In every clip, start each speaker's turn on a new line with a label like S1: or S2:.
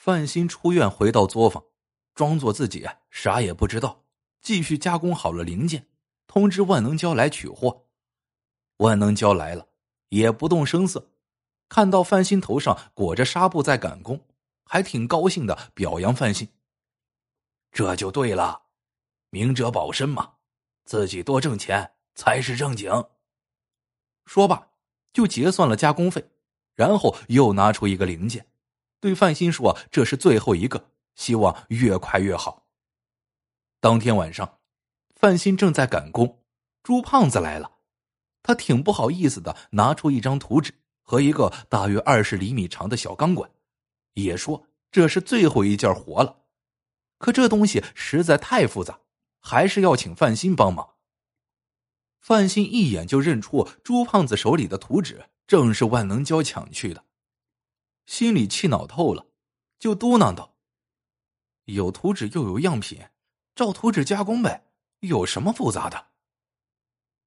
S1: 范鑫出院回到作坊，装作自己啥也不知道，继续加工好了零件，通知万能胶来取货。万能胶来了，也不动声色，看到范鑫头上裹着纱布在赶工，还挺高兴的，表扬范鑫。
S2: 这就对了，明哲保身嘛，自己多挣钱才是正经。
S1: 说罢，就结算了加工费，然后又拿出一个零件。对范鑫说：“这是最后一个，希望越快越好。”当天晚上，范鑫正在赶工，朱胖子来了。他挺不好意思的，拿出一张图纸和一个大约二十厘米长的小钢管，也说这是最后一件活了。可这东西实在太复杂，还是要请范鑫帮忙。范鑫一眼就认出朱胖子手里的图纸正是万能胶抢去的。心里气恼透了，就嘟囔道：“有图纸又有样品，照图纸加工呗，有什么复杂的？”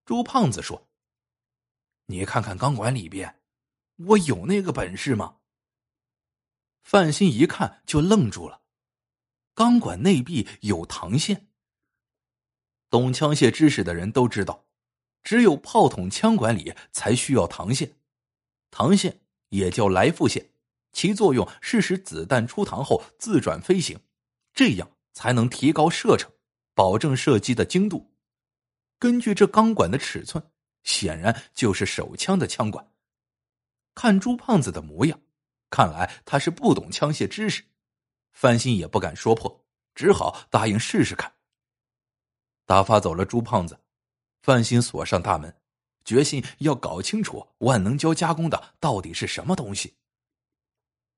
S1: 朱胖子说：“你看看钢管里边，我有那个本事吗？”范鑫一看就愣住了，钢管内壁有膛线。懂枪械知识的人都知道，只有炮筒枪管里才需要膛线，膛线也叫来复线。其作用是使子弹出膛后自转飞行，这样才能提高射程，保证射击的精度。根据这钢管的尺寸，显然就是手枪的枪管。看朱胖子的模样，看来他是不懂枪械知识。范鑫也不敢说破，只好答应试试看。打发走了朱胖子，范鑫锁上大门，决心要搞清楚万能胶加工的到底是什么东西。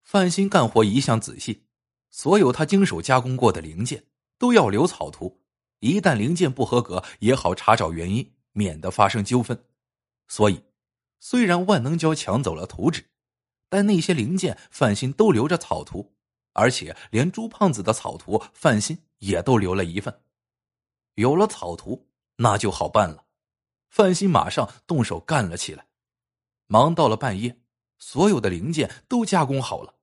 S1: 范鑫干活一向仔细，所有他经手加工过的零件都要留草图，一旦零件不合格，也好查找原因，免得发生纠纷。所以，虽然万能胶抢走了图纸，但那些零件范鑫都留着草图，而且连朱胖子的草图范鑫也都留了一份。有了草图，那就好办了。范鑫马上动手干了起来，忙到了半夜，所有的零件都加工好了。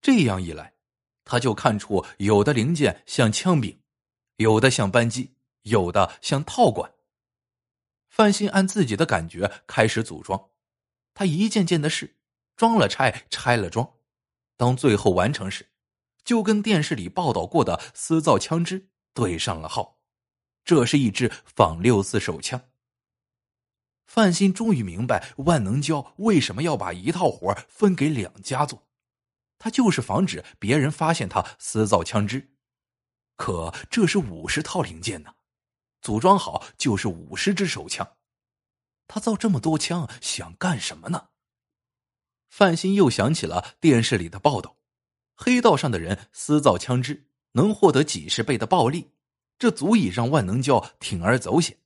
S1: 这样一来，他就看出有的零件像枪柄，有的像扳机，有的像套管。范鑫按自己的感觉开始组装，他一件件的试，装了拆，拆了装。当最后完成时，就跟电视里报道过的私造枪支对上了号。这是一支仿六四手枪。范鑫终于明白万能胶为什么要把一套活分给两家做。他就是防止别人发现他私造枪支，可这是五十套零件呢，组装好就是五十支手枪。他造这么多枪想干什么呢？范鑫又想起了电视里的报道，黑道上的人私造枪支能获得几十倍的暴利，这足以让万能胶铤而走险，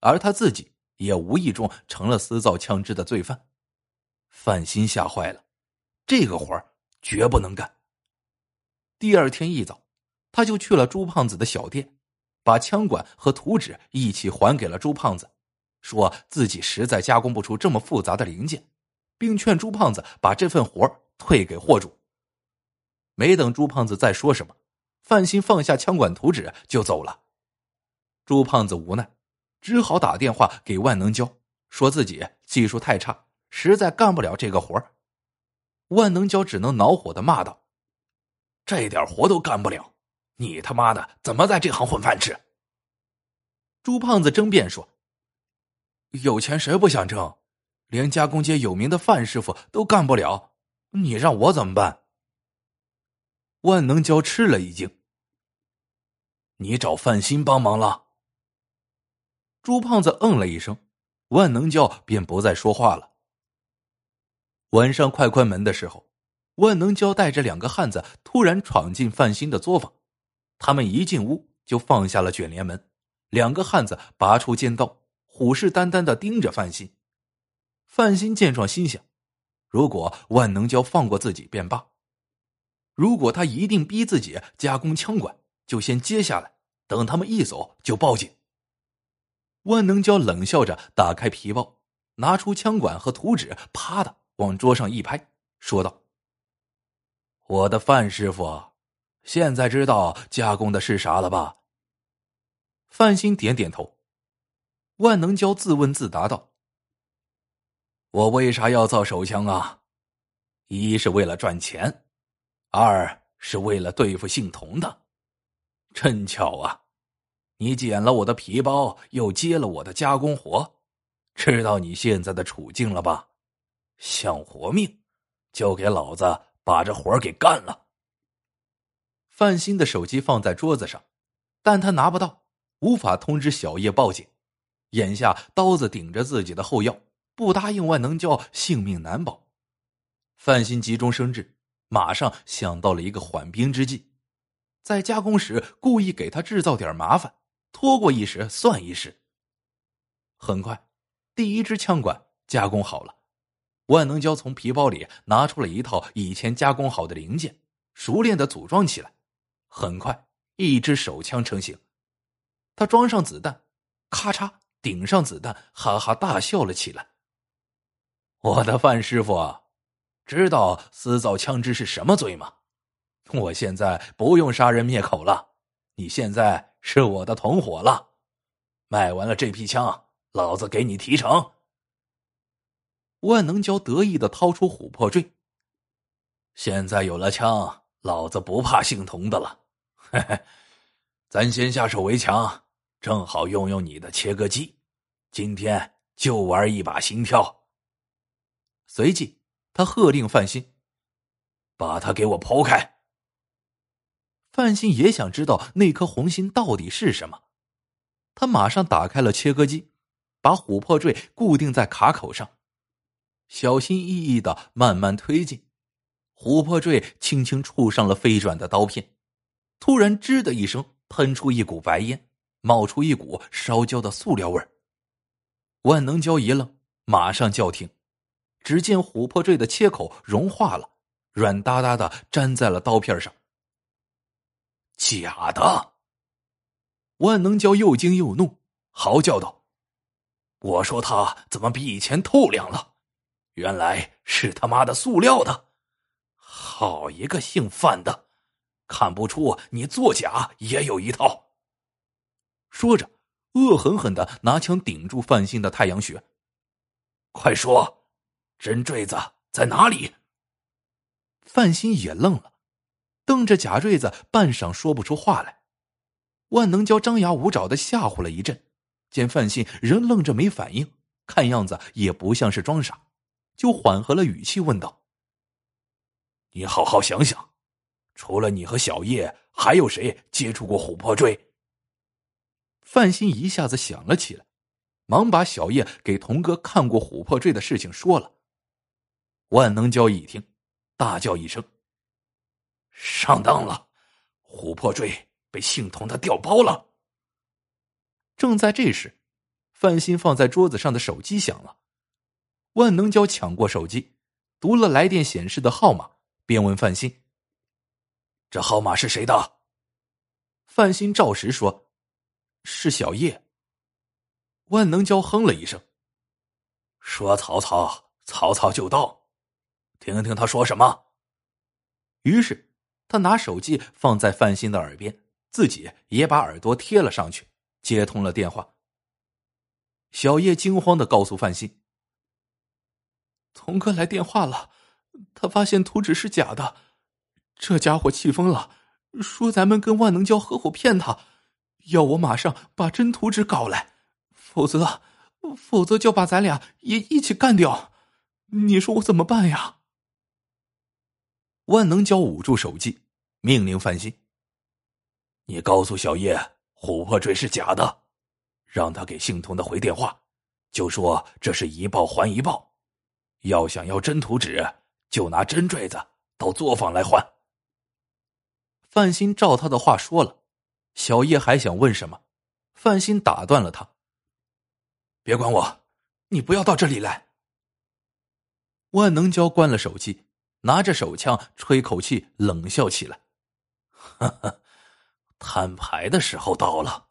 S1: 而他自己也无意中成了私造枪支的罪犯。范鑫吓坏了，这个活儿。绝不能干。第二天一早，他就去了朱胖子的小店，把枪管和图纸一起还给了朱胖子，说自己实在加工不出这么复杂的零件，并劝朱胖子把这份活退给货主。没等朱胖子再说什么，范鑫放下枪管图纸就走了。朱胖子无奈，只好打电话给万能胶，说自己技术太差，实在干不了这个活。万能胶只能恼火的骂道：“
S2: 这点活都干不了，你他妈的怎么在这行混饭吃？”
S1: 朱胖子争辩说：“有钱谁不想挣？连加工街有名的范师傅都干不了，你让我怎么办？”万能胶吃了一惊：“
S2: 你找范鑫帮忙了？”
S1: 朱胖子嗯了一声，万能胶便不再说话了。晚上快关门的时候，万能胶带着两个汉子突然闯进范鑫的作坊。他们一进屋就放下了卷帘门，两个汉子拔出尖刀，虎视眈眈的盯着范鑫。范鑫见状心想：如果万能胶放过自己便罢；如果他一定逼自己加工枪管，就先接下来，等他们一走就报警。万能胶冷笑着打开皮包，拿出枪管和图纸，啪的。往桌上一拍，说道：“
S2: 我的范师傅，现在知道加工的是啥了吧？
S1: 范鑫点点头。万能胶自问自答道：“
S2: 我为啥要造手枪啊？一是为了赚钱，二是为了对付姓童的。真巧啊！你捡了我的皮包，又接了我的加工活，知道你现在的处境了吧？想活命，就给老子把这活给干了。”
S1: 范鑫的手机放在桌子上，但他拿不到，无法通知小叶报警。眼下刀子顶着自己的后腰，不答应万能胶，性命难保。范鑫急中生智，马上想到了一个缓兵之计，在加工时故意给他制造点麻烦，拖过一时算一时。很快，第一支枪管加工好了，万能胶从皮包里拿出了一套以前加工好的零件，熟练的组装起来。很快，一支手枪成型。他装上子弹，咔嚓。顶上子弹，哈哈大笑了起来。
S2: 我的范师傅，知道私造枪支是什么罪吗？我现在不用杀人灭口了，你现在是我的同伙了。卖完了这批枪，老子给你提成。
S1: 万能胶得意的掏出琥珀坠。
S2: 现在有了枪，老子不怕姓童的了。嘿嘿，咱先下手为强。正好用用你的切割机，今天就玩一把心跳。
S1: 随即，他喝令范鑫：“
S2: 把它给我剖开。”
S1: 范鑫也想知道那颗红心到底是什么，他马上打开了切割机，把琥珀坠固定在卡口上，小心翼翼的慢慢推进。琥珀坠轻轻触上了飞转的刀片，突然“吱”的一声，喷出一股白烟。冒出一股烧焦的塑料味。万能胶一愣，马上叫停。只见琥珀坠的切口融化了，软哒哒的粘在了刀片上。
S2: 假的！
S1: 万能胶又惊又怒，嚎叫道：“
S2: 我说他怎么比以前透亮了？原来是他妈的塑料的！好一个姓范的，看不出你作假也有一套。”
S1: 说着，恶狠狠的拿枪顶住范鑫的太阳穴。
S2: 快说，真坠子在哪里？
S1: 范鑫也愣了，瞪着假坠子，半晌说不出话来。万能胶张牙舞爪的吓唬了一阵，见范鑫仍愣着没反应，看样子也不像是装傻，就缓和了语气问道：“
S2: 你好好想想，除了你和小叶，还有谁接触过琥珀坠？”
S1: 范鑫一下子想了起来，忙把小叶给童哥看过琥珀坠的事情说了。万能胶一听，大叫一声：“
S2: 上当了！琥珀坠被姓童的调包了！”
S1: 正在这时，范鑫放在桌子上的手机响了。万能胶抢过手机，读了来电显示的号码，便问范鑫：“
S2: 这号码是谁的？”
S1: 范鑫照实说。是小叶。万能胶哼了一声，
S2: 说：“曹操，曹操就到，听听他说什么。”
S1: 于是他拿手机放在范鑫的耳边，自己也把耳朵贴了上去，接通了电话。小叶惊慌的告诉范鑫：“童哥来电话了，他发现图纸是假的，这家伙气疯了，说咱们跟万能胶合伙骗他。”要我马上把真图纸搞来，否则，否则就把咱俩也一起干掉。你说我怎么办呀？万能胶捂住手机，命令范鑫：“
S2: 你告诉小叶，琥珀坠是假的，让他给姓童的回电话，就说这是一报还一报。要想要真图纸，就拿真坠子到作坊来换。”
S1: 范鑫照他的话说了。小叶还想问什么，范鑫打断了他：“别管我，你不要到这里来。”万能胶关了手机，拿着手枪吹口气，冷笑起来：“
S2: 哈哈，摊牌的时候到了。”